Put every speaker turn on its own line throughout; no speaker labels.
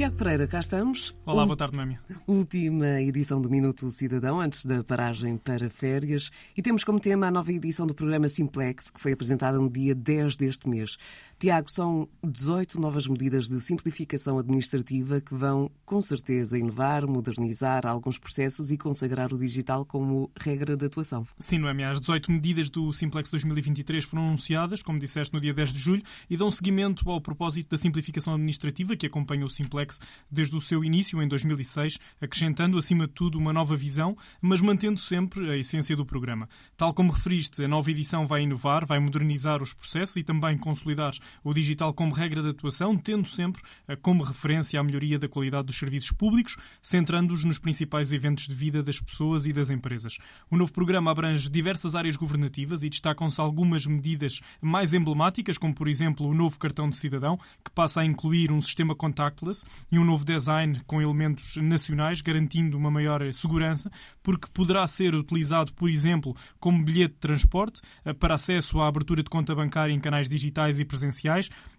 Tiago Pereira, cá estamos.
Olá, boa tarde, Mami.
Última edição do Minuto Cidadão, antes da paragem para férias. E temos como tema a nova edição do programa Simplex, que foi apresentada no dia 10 deste mês. Tiago, são 18 novas medidas de simplificação administrativa que vão, com certeza, inovar, modernizar alguns processos e consagrar o digital como regra de atuação.
Sim, Noemi, as 18 medidas do Simplex 2023 foram anunciadas, como disseste, no dia 10 de julho e dão seguimento ao propósito da simplificação administrativa que acompanha o Simplex desde o seu início, em 2006, acrescentando, acima de tudo, uma nova visão, mas mantendo sempre a essência do programa. Tal como referiste, a nova edição vai inovar, vai modernizar os processos e também consolidar o digital como regra de atuação, tendo sempre eh, como referência a melhoria da qualidade dos serviços públicos, centrando-os nos principais eventos de vida das pessoas e das empresas. O novo programa abrange diversas áreas governativas e destacam-se algumas medidas mais emblemáticas, como por exemplo o novo cartão de cidadão, que passa a incluir um sistema contactless e um novo design com elementos nacionais, garantindo uma maior segurança, porque poderá ser utilizado, por exemplo, como bilhete de transporte eh, para acesso à abertura de conta bancária em canais digitais e presenciais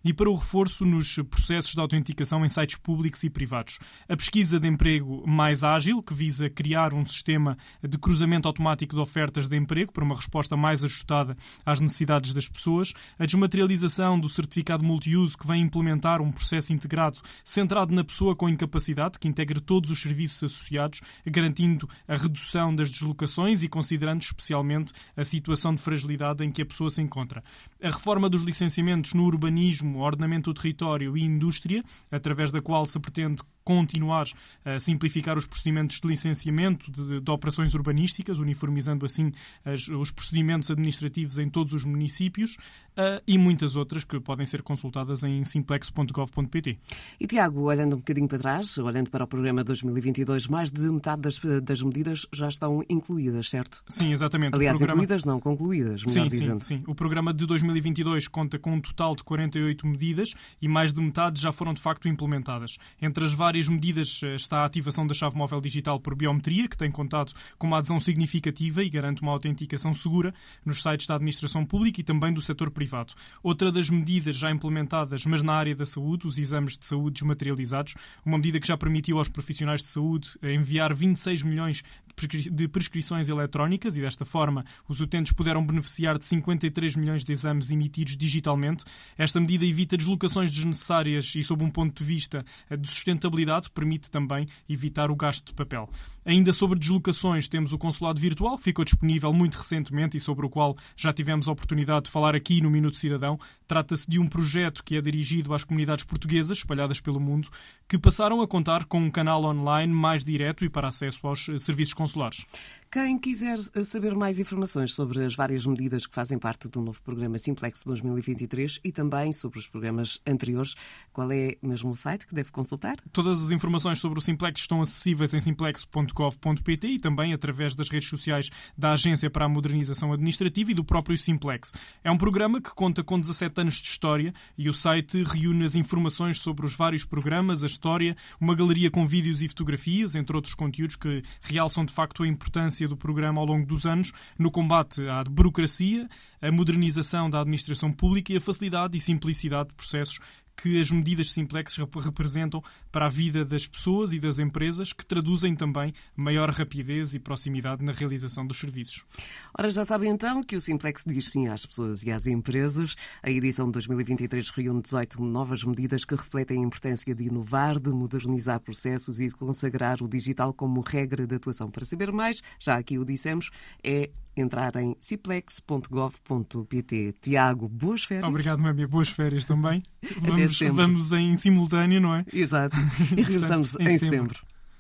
e para o reforço nos processos de autenticação em sites públicos e privados. A pesquisa de emprego mais ágil, que visa criar um sistema de cruzamento automático de ofertas de emprego para uma resposta mais ajustada às necessidades das pessoas. A desmaterialização do certificado multiuso, que vem implementar um processo integrado centrado na pessoa com incapacidade, que integre todos os serviços associados, garantindo a redução das deslocações e considerando especialmente a situação de fragilidade em que a pessoa se encontra. A reforma dos licenciamentos no urbanismo, ordenamento do território e indústria, através da qual se pretende continuar a simplificar os procedimentos de licenciamento de, de operações urbanísticas, uniformizando assim as, os procedimentos administrativos em todos os municípios uh, e muitas outras que podem ser consultadas em simplex.gov.pt.
E Tiago, olhando um bocadinho para trás, olhando para o programa 2022, mais de metade das, das medidas já estão incluídas, certo?
Sim, exatamente.
Aliás,
programa...
incluídas não, concluídas, melhor
sim,
dizendo.
Sim, sim. O programa de 2022 conta com um total de 48 medidas e mais de metade já foram de facto implementadas. Entre as várias várias medidas eh, está a ativação da chave móvel digital por biometria, que tem contado com uma adesão significativa e garante uma autenticação segura nos sites da administração pública e também do setor privado. Outra das medidas já implementadas, mas na área da saúde, os exames de saúde desmaterializados, uma medida que já permitiu aos profissionais de saúde enviar 26 milhões de prescrições eletrónicas e, desta forma, os utentes puderam beneficiar de 53 milhões de exames emitidos digitalmente. Esta medida evita deslocações desnecessárias e, sob um ponto de vista eh, de sustentabilidade, permite também evitar o gasto de papel. Ainda sobre deslocações, temos o consulado virtual, que ficou disponível muito recentemente e sobre o qual já tivemos a oportunidade de falar aqui no Minuto Cidadão. Trata-se de um projeto que é dirigido às comunidades portuguesas espalhadas pelo mundo, que passaram a contar com um canal online mais direto e para acesso aos eh, serviços consulares.
Quem quiser saber mais informações sobre as várias medidas que fazem parte do novo programa Simplex 2023 e também sobre os programas anteriores, qual é mesmo o site que deve consultar?
Todas as informações sobre o Simplex estão acessíveis em simplex.gov.pt e também através das redes sociais da Agência para a Modernização Administrativa e do próprio Simplex. É um programa que conta com 17 anos de história e o site reúne as informações sobre os vários programas, a história, uma galeria com vídeos e fotografias, entre outros conteúdos que realçam de facto a importância do programa ao longo dos anos no combate à burocracia, a modernização da administração pública e a facilidade e simplicidade de processos que as medidas simplex representam para a vida das pessoas e das empresas, que traduzem também maior rapidez e proximidade na realização dos serviços.
Ora, já sabem então que o Simplex diz sim às pessoas e às empresas. A edição de 2023 reúne 18 novas medidas que refletem a importância de inovar, de modernizar processos e de consagrar o digital como regra de atuação. Para saber mais, já aqui o dissemos, é entrar em ciplex.gov.pt. Tiago, boas férias.
Obrigado, Mami. Boas férias também. Vamos, vamos em simultâneo, não é?
Exato. E regressamos em, em setembro. setembro.